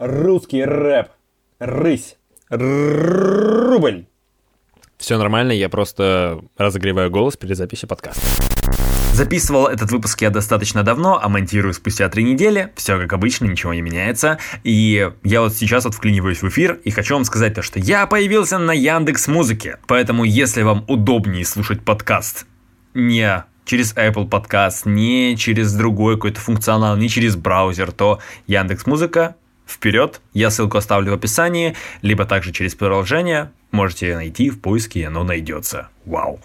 русский рэп, рысь, рубль. Все нормально, я просто разогреваю голос перед записью подкаста. Записывал этот выпуск я достаточно давно, а монтирую спустя три недели. Все как обычно, ничего не меняется. И я вот сейчас вот вклиниваюсь в эфир и хочу вам сказать то, что я появился на Яндекс Музыке. Поэтому, если вам удобнее слушать подкаст не через Apple Podcast, не через другой какой-то функционал, не через браузер, то Яндекс Музыка вперед. Я ссылку оставлю в описании, либо также через приложение. Можете найти в поиске, оно найдется. Вау.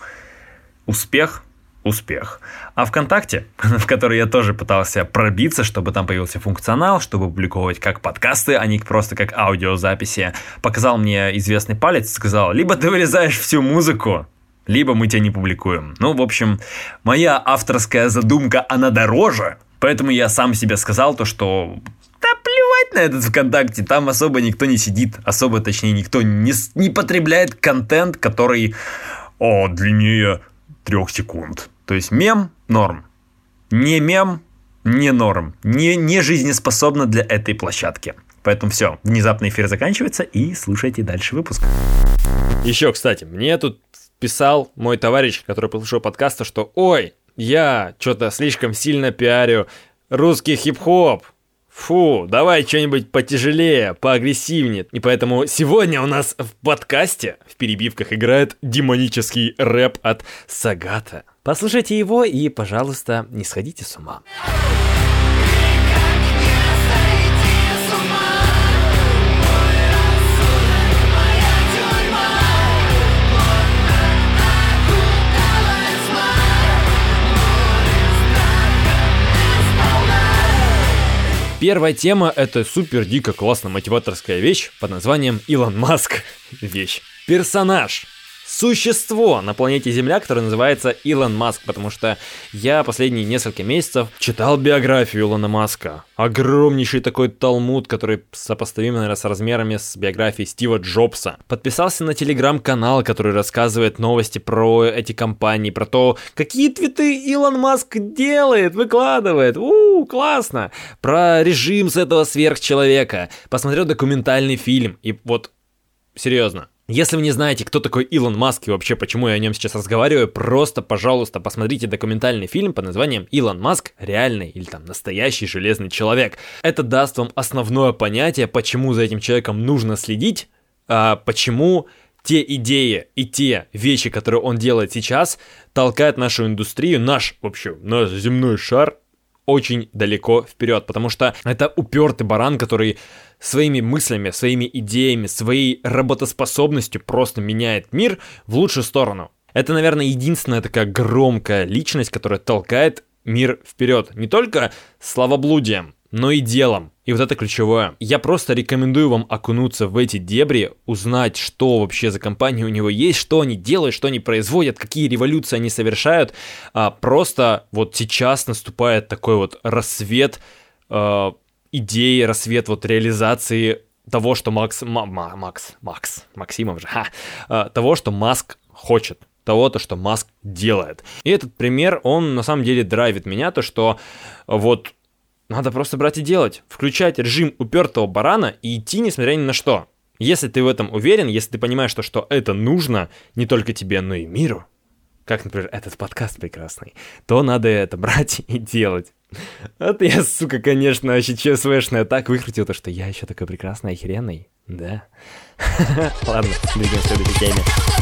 Успех, успех. А ВКонтакте, в который я тоже пытался пробиться, чтобы там появился функционал, чтобы публиковать как подкасты, а не просто как аудиозаписи, показал мне известный палец сказал, либо ты вырезаешь всю музыку, либо мы тебя не публикуем. Ну, в общем, моя авторская задумка, она дороже, поэтому я сам себе сказал то, что да на этот ВКонтакте, там особо никто не сидит, особо, точнее, никто не, не потребляет контент, который о, длиннее трех секунд. То есть мем – норм. Не мем – не норм. Не, не жизнеспособно для этой площадки. Поэтому все, внезапно эфир заканчивается и слушайте дальше выпуск. Еще, кстати, мне тут писал мой товарищ, который послушал подкаста, что «Ой, я что-то слишком сильно пиарю русский хип-хоп, Фу, давай что-нибудь потяжелее, поагрессивнее. И поэтому сегодня у нас в подкасте в перебивках играет демонический рэп от Сагата. Послушайте его и, пожалуйста, не сходите с ума. Первая тема — это супер дико классная мотиваторская вещь под названием Илон Маск. Вещь. Персонаж существо на планете Земля, которое называется Илон Маск, потому что я последние несколько месяцев читал биографию Илона Маска. Огромнейший такой талмуд, который сопоставим, наверное, с размерами с биографией Стива Джобса. Подписался на телеграм-канал, который рассказывает новости про эти компании, про то, какие твиты Илон Маск делает, выкладывает. У, классно! Про режим с этого сверхчеловека. Посмотрел документальный фильм, и вот серьезно, если вы не знаете, кто такой Илон Маск и вообще почему я о нем сейчас разговариваю, просто, пожалуйста, посмотрите документальный фильм под названием «Илон Маск. Реальный или там настоящий железный человек». Это даст вам основное понятие, почему за этим человеком нужно следить, а почему те идеи и те вещи, которые он делает сейчас, толкают нашу индустрию, наш, вообще, наш земной шар очень далеко вперед, потому что это упертый баран, который своими мыслями, своими идеями, своей работоспособностью просто меняет мир в лучшую сторону. Это, наверное, единственная такая громкая личность, которая толкает мир вперед. Не только словоблудием, но и делом. И вот это ключевое. Я просто рекомендую вам окунуться в эти дебри, узнать, что вообще за компания у него есть, что они делают, что они производят, какие революции они совершают. А, просто вот сейчас наступает такой вот рассвет э, идеи, рассвет вот реализации того, что Макс, Ма, Макс, Макс, Максимов же, ха, э, того, что Маск хочет того-то, что Маск делает. И этот пример, он на самом деле драйвит меня, то что вот надо просто брать и делать. Включать режим упертого барана и идти несмотря ни на что. Если ты в этом уверен, если ты понимаешь, что, что это нужно не только тебе, но и миру, как, например, этот подкаст прекрасный, то надо это брать и делать. Вот я, сука, конечно, вообще ЧСВшная так выкрутил то, что я еще такой прекрасный, охеренный. Да. Ладно, двигаем к следующей теме.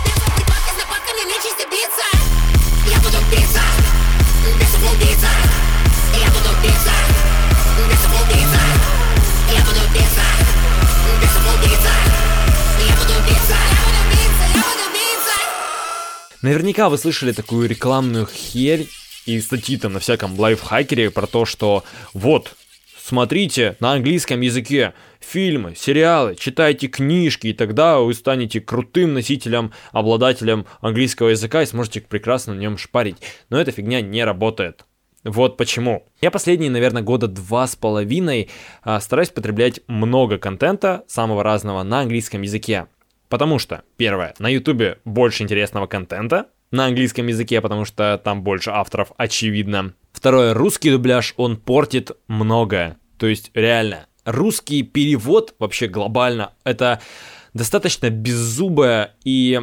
Наверняка вы слышали такую рекламную херь и статьи там на всяком лайфхакере про то, что вот, смотрите на английском языке фильмы, сериалы, читайте книжки, и тогда вы станете крутым носителем, обладателем английского языка и сможете прекрасно на нем шпарить. Но эта фигня не работает. Вот почему. Я последние, наверное, года два с половиной а, стараюсь потреблять много контента самого разного на английском языке. Потому что, первое, на ютубе больше интересного контента на английском языке, потому что там больше авторов, очевидно. Второе, русский дубляж, он портит многое. То есть, реально, русский перевод вообще глобально это достаточно беззубая и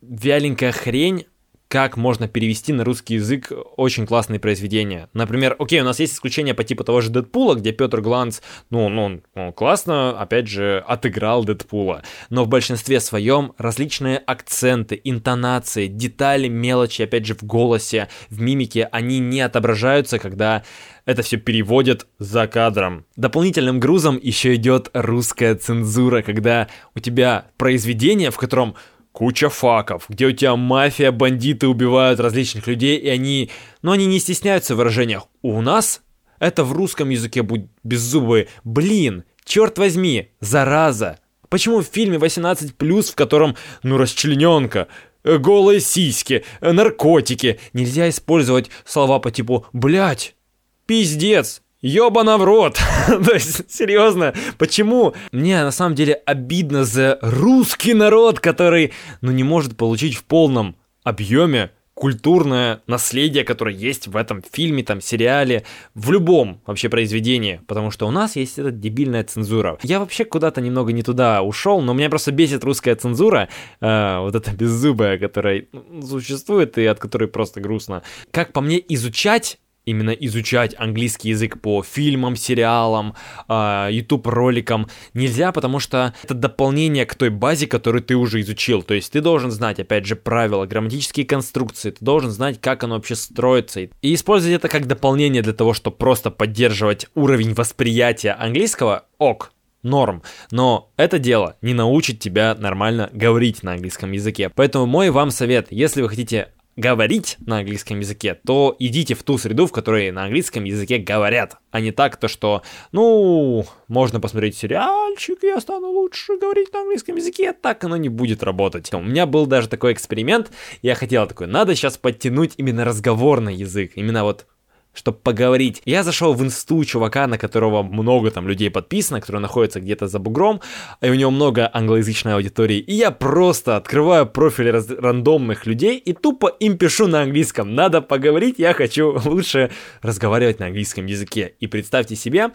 вяленькая хрень, как можно перевести на русский язык очень классные произведения. Например, окей, у нас есть исключение по типу того же Дэдпула, где Петр Гланц, ну, он, он, он классно, опять же, отыграл Дэдпула. Но в большинстве своем различные акценты, интонации, детали, мелочи, опять же, в голосе, в мимике, они не отображаются, когда это все переводят за кадром. Дополнительным грузом еще идет русская цензура, когда у тебя произведение, в котором куча факов, где у тебя мафия, бандиты убивают различных людей, и они, ну, они не стесняются в выражениях. У нас это в русском языке будет беззубые. Блин, черт возьми, зараза. Почему в фильме 18+, в котором, ну, расчлененка, э, голые сиськи, э, наркотики, нельзя использовать слова по типу «блять», «пиздец», Ёбана в рот! То есть, серьезно, почему? Мне на самом деле обидно за русский народ, который, ну, не может получить в полном объеме культурное наследие, которое есть в этом фильме, там, сериале, в любом вообще произведении, потому что у нас есть эта дебильная цензура. Я вообще куда-то немного не туда ушел, но меня просто бесит русская цензура, э, вот эта беззубая, которая существует и от которой просто грустно. Как по мне, изучать именно изучать английский язык по фильмам, сериалам, а, YouTube роликам нельзя, потому что это дополнение к той базе, которую ты уже изучил. То есть ты должен знать, опять же, правила, грамматические конструкции, ты должен знать, как оно вообще строится. И использовать это как дополнение для того, чтобы просто поддерживать уровень восприятия английского, ок, норм. Но это дело не научит тебя нормально говорить на английском языке. Поэтому мой вам совет, если вы хотите говорить на английском языке, то идите в ту среду, в которой на английском языке говорят, а не так то, что, ну, можно посмотреть сериальчик, я стану лучше говорить на английском языке, так оно не будет работать. У меня был даже такой эксперимент, я хотел такой, надо сейчас подтянуть именно разговорный язык, именно вот чтобы поговорить. Я зашел в инсту чувака, на которого много там людей подписано, который находится где-то за бугром, и у него много англоязычной аудитории. И я просто открываю профили раз- рандомных людей и тупо им пишу на английском. Надо поговорить, я хочу лучше разговаривать на английском языке. И представьте себе,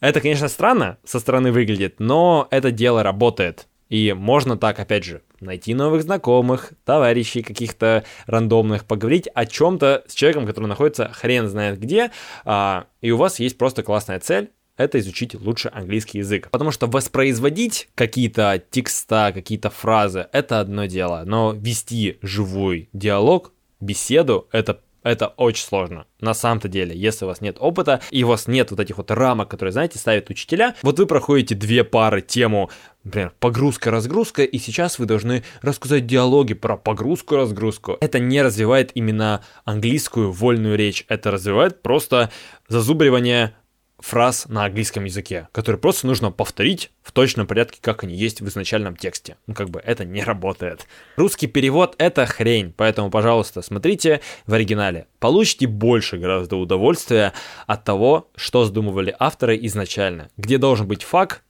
это, конечно, странно со стороны выглядит, но это дело работает. И можно так, опять же, найти новых знакомых, товарищей каких-то рандомных, поговорить о чем-то с человеком, который находится хрен знает где, а, и у вас есть просто классная цель, это изучить лучше английский язык. Потому что воспроизводить какие-то текста, какие-то фразы, это одно дело, но вести живой диалог, беседу, это это очень сложно. На самом-то деле, если у вас нет опыта, и у вас нет вот этих вот рамок, которые, знаете, ставят учителя, вот вы проходите две пары тему, например, погрузка-разгрузка, и сейчас вы должны рассказать диалоги про погрузку-разгрузку. Это не развивает именно английскую вольную речь, это развивает просто зазубривание фраз на английском языке, которые просто нужно повторить в точном порядке, как они есть в изначальном тексте. Ну, как бы это не работает. Русский перевод — это хрень, поэтому, пожалуйста, смотрите в оригинале. Получите больше гораздо удовольствия от того, что задумывали авторы изначально. Где должен быть факт,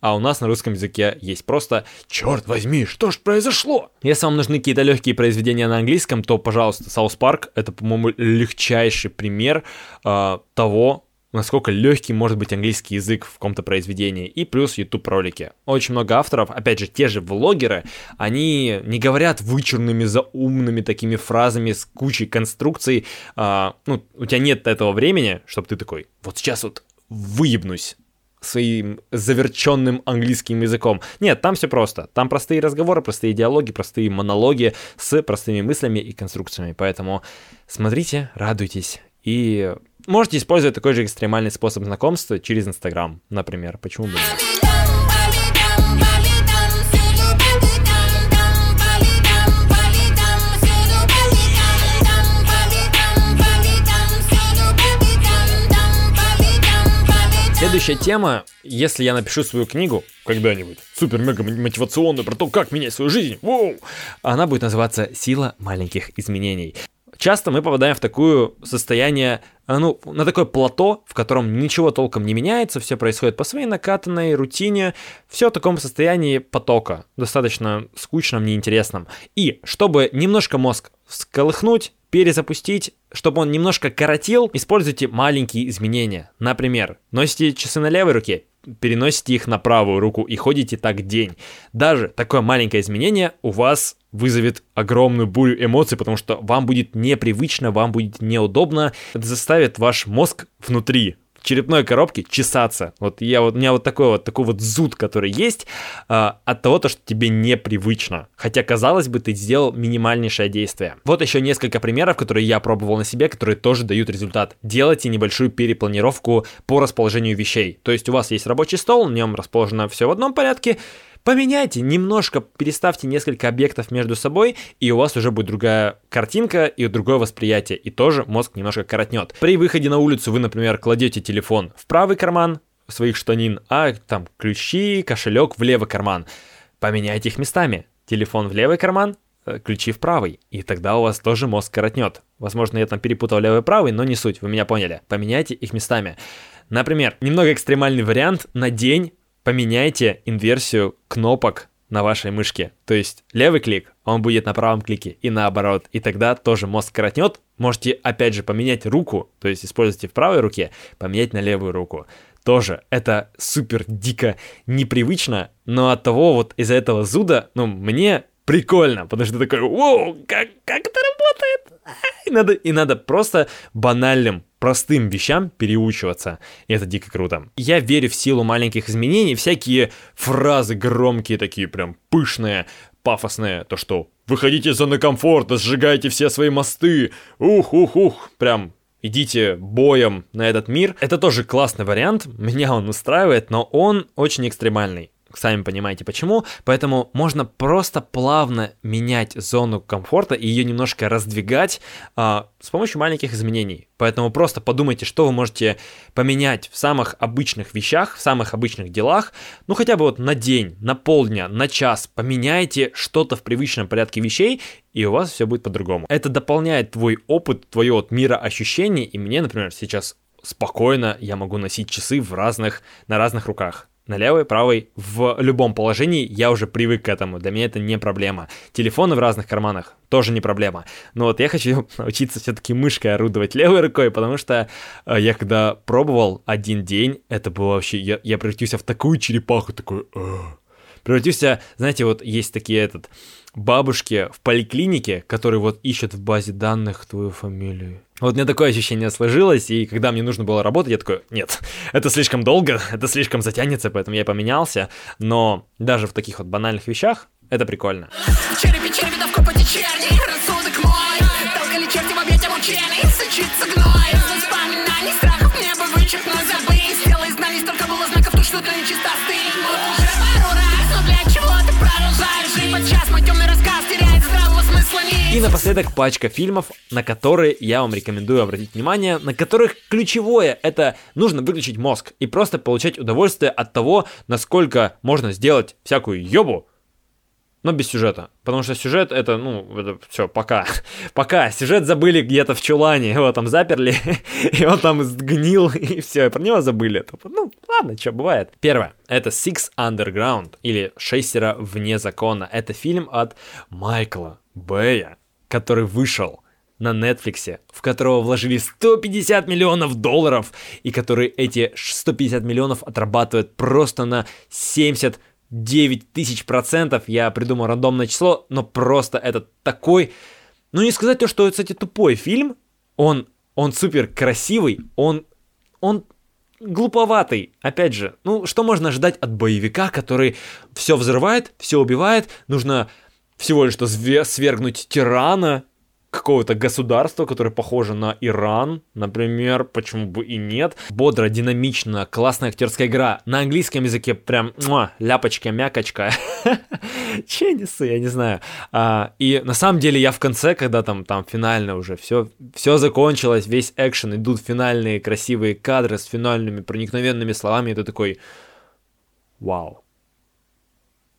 а у нас на русском языке есть просто «Черт возьми, что ж произошло?» Если вам нужны какие-то легкие произведения на английском, то, пожалуйста, South Park — это, по-моему, легчайший пример э, того, насколько легкий может быть английский язык в каком-то произведении, и плюс YouTube ролики. Очень много авторов, опять же, те же влогеры, они не говорят вычурными, заумными такими фразами с кучей конструкций, а, ну, у тебя нет этого времени, чтобы ты такой, вот сейчас вот выебнусь своим заверченным английским языком. Нет, там все просто. Там простые разговоры, простые диалоги, простые монологи с простыми мыслями и конструкциями. Поэтому смотрите, радуйтесь и можете использовать такой же экстремальный способ знакомства через Инстаграм, например. Почему бы? Следующая тема, если я напишу свою книгу когда-нибудь, супер-мега мотивационную про то, как менять свою жизнь, воу, она будет называться «Сила маленьких изменений» часто мы попадаем в такое состояние, э, ну, на такое плато, в котором ничего толком не меняется, все происходит по своей накатанной рутине, все в таком состоянии потока, достаточно скучном, неинтересном. И чтобы немножко мозг всколыхнуть, перезапустить, чтобы он немножко коротил, используйте маленькие изменения. Например, носите часы на левой руке, переносите их на правую руку и ходите так день. Даже такое маленькое изменение у вас вызовет огромную бурю эмоций, потому что вам будет непривычно, вам будет неудобно. Это заставит ваш мозг внутри черепной коробке чесаться. Вот я вот у меня вот такой вот такой вот зуд, который есть э, от того, то, что тебе непривычно. Хотя казалось бы, ты сделал минимальнейшее действие. Вот еще несколько примеров, которые я пробовал на себе, которые тоже дают результат. Делайте небольшую перепланировку по расположению вещей. То есть у вас есть рабочий стол, на нем расположено все в одном порядке. Поменяйте, немножко переставьте несколько объектов между собой, и у вас уже будет другая картинка и другое восприятие, и тоже мозг немножко коротнет. При выходе на улицу вы, например, кладете телефон в правый карман своих штанин, а там ключи, кошелек в левый карман. Поменяйте их местами. Телефон в левый карман, э, ключи в правый, и тогда у вас тоже мозг коротнет. Возможно, я там перепутал левый и правый, но не суть, вы меня поняли. Поменяйте их местами. Например, немного экстремальный вариант на день поменяйте инверсию кнопок на вашей мышке. То есть левый клик, он будет на правом клике и наоборот. И тогда тоже мозг коротнет. Можете опять же поменять руку, то есть используйте в правой руке, поменять на левую руку. Тоже это супер дико непривычно, но от того вот из-за этого зуда, ну, мне прикольно, потому что такой, воу, как, как это работает? И надо, и надо просто банальным простым вещам переучиваться. И это дико круто. Я верю в силу маленьких изменений, всякие фразы громкие, такие прям пышные, пафосные, то что «Выходите из зоны комфорта, сжигайте все свои мосты, ух-ух-ух», прям идите боем на этот мир. Это тоже классный вариант, меня он устраивает, но он очень экстремальный сами понимаете почему, поэтому можно просто плавно менять зону комфорта и ее немножко раздвигать а, с помощью маленьких изменений. Поэтому просто подумайте, что вы можете поменять в самых обычных вещах, в самых обычных делах, ну хотя бы вот на день, на полдня, на час, поменяйте что-то в привычном порядке вещей, и у вас все будет по-другому. Это дополняет твой опыт, твое вот ощущений, и мне, например, сейчас спокойно я могу носить часы в разных, на разных руках на левой, правой, в любом положении я уже привык к этому, для меня это не проблема. Телефоны в разных карманах тоже не проблема. Но вот я хочу научиться все-таки мышкой орудовать левой рукой, потому что э, я когда пробовал один день, это было вообще, я, я превратился в такую черепаху, такой... Превратился, знаете, вот есть такие этот бабушки в поликлинике, которые вот ищут в базе данных твою фамилию. Вот у меня такое ощущение сложилось, и когда мне нужно было работать, я такой, нет, это слишком долго, это слишком затянется, поэтому я поменялся. Но даже в таких вот банальных вещах это прикольно. Черепи, черепи, черти в сделай знаний, столько было знаков, то что-то нечисто И напоследок пачка фильмов, на которые я вам рекомендую обратить внимание, на которых ключевое это нужно выключить мозг и просто получать удовольствие от того, насколько можно сделать всякую ёбу, но без сюжета. Потому что сюжет это, ну, это все, пока. пока. Сюжет забыли где-то в чулане, его там заперли, и он там сгнил, и все, про него забыли. Ну, ладно, что бывает. Первое. Это Six Underground, или Шестеро вне закона. Это фильм от Майкла Бэя который вышел на Netflix, в которого вложили 150 миллионов долларов, и который эти 150 миллионов отрабатывает просто на 79 тысяч процентов. Я придумал рандомное число, но просто это такой... Ну, не сказать то, что кстати, тупой фильм. Он, он супер красивый, он, он глуповатый. Опять же, ну, что можно ожидать от боевика, который все взрывает, все убивает, нужно всего лишь свергнуть тирана какого-то государства, которое похоже на Иран, например, почему бы и нет. Бодро, динамично, классная актерская игра. На английском языке прям ляпочка, мякочка. Че несу, я не знаю. А, и на самом деле я в конце, когда там, там финально уже все, все закончилось, весь экшен, идут финальные красивые кадры с финальными проникновенными словами, ты такой, вау,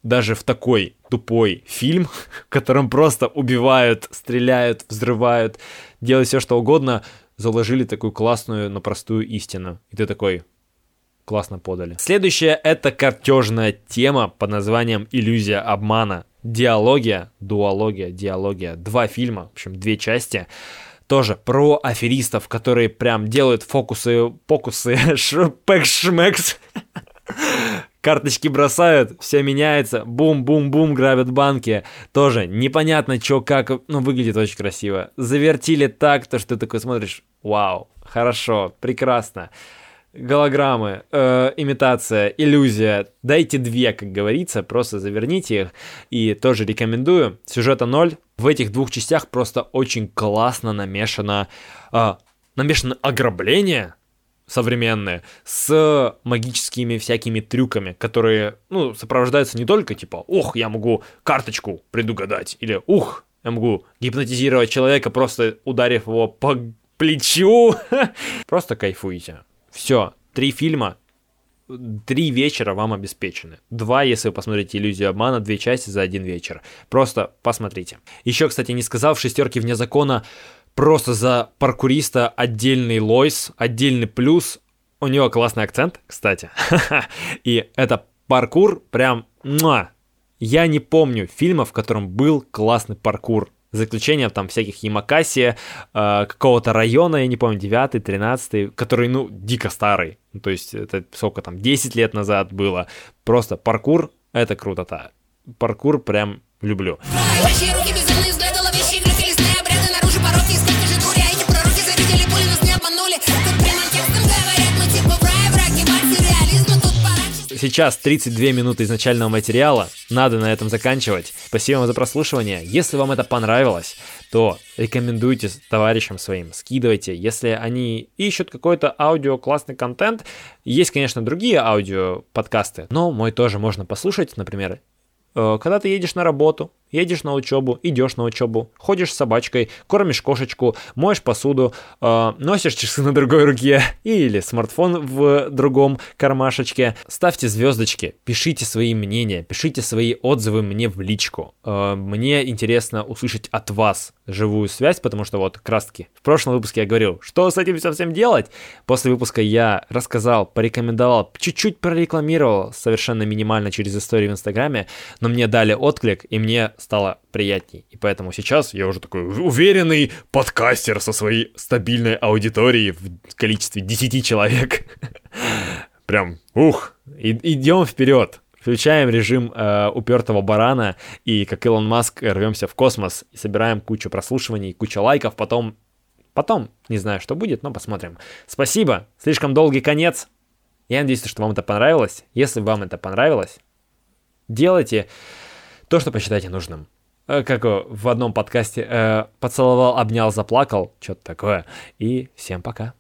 даже в такой тупой фильм, в котором просто убивают, стреляют, взрывают, делают все что угодно, заложили такую классную, но простую истину. И ты такой, классно подали. Следующая это картежная тема под названием «Иллюзия обмана». Диалогия, дуология, диалогия. Два фильма, в общем, две части. Тоже про аферистов, которые прям делают фокусы, фокусы, шпэк-шмэкс Карточки бросают, все меняется, бум-бум-бум, грабят банки. Тоже непонятно, что как, ну, выглядит очень красиво. Завертили так, то, что ты такой смотришь, вау, хорошо, прекрасно. Голограммы, э, имитация, иллюзия. Дайте две, как говорится, просто заверните их. И тоже рекомендую. Сюжета ноль. В этих двух частях просто очень классно намешано, э, намешано ограбление, современные с магическими всякими трюками, которые, ну, сопровождаются не только типа, ух, я могу карточку предугадать, или ух, я могу гипнотизировать человека, просто ударив его по плечу. Просто кайфуйте. Все, три фильма, три вечера вам обеспечены. Два, если вы посмотрите «Иллюзию обмана», две части за один вечер. Просто посмотрите. Еще, кстати, не сказал, в «Шестерке вне закона» просто за паркуриста отдельный лойс, отдельный плюс. У него классный акцент, кстати. И это паркур прям... Муа! Я не помню фильма, в котором был классный паркур. За исключением там всяких Ямакаси, э, какого-то района, я не помню, 9 13 который, ну, дико старый. Ну, то есть это сколько там, 10 лет назад было. Просто паркур — это круто-то. Паркур прям люблю. Руки взгляды, ловящие Сейчас 32 минуты изначального материала, надо на этом заканчивать. Спасибо вам за прослушивание. Если вам это понравилось, то рекомендуйте товарищам своим, скидывайте. Если они ищут какой-то аудио классный контент, есть, конечно, другие аудио подкасты, но мой тоже можно послушать, например, э, когда ты едешь на работу, едешь на учебу, идешь на учебу, ходишь с собачкой, кормишь кошечку, моешь посуду, э, носишь часы на другой руке или смартфон в другом кармашечке. Ставьте звездочки, пишите свои мнения, пишите свои отзывы мне в личку. Э, мне интересно услышать от вас живую связь, потому что вот таки в прошлом выпуске я говорил, что с этим совсем делать. После выпуска я рассказал, порекомендовал, чуть-чуть прорекламировал совершенно минимально через историю в Инстаграме, но мне дали отклик, и мне стало приятней. И поэтому сейчас я уже такой уверенный подкастер со своей стабильной аудиторией в количестве 10 человек. Прям, ух, и, идем вперед. Включаем режим э, упертого барана и, как Илон Маск, рвемся в космос и собираем кучу прослушиваний, кучу лайков, потом Потом, не знаю, что будет, но посмотрим. Спасибо. Слишком долгий конец. Я надеюсь, что вам это понравилось. Если вам это понравилось, делайте то, что посчитаете нужным. Э, как в одном подкасте э, поцеловал, обнял, заплакал, что-то такое. И всем пока.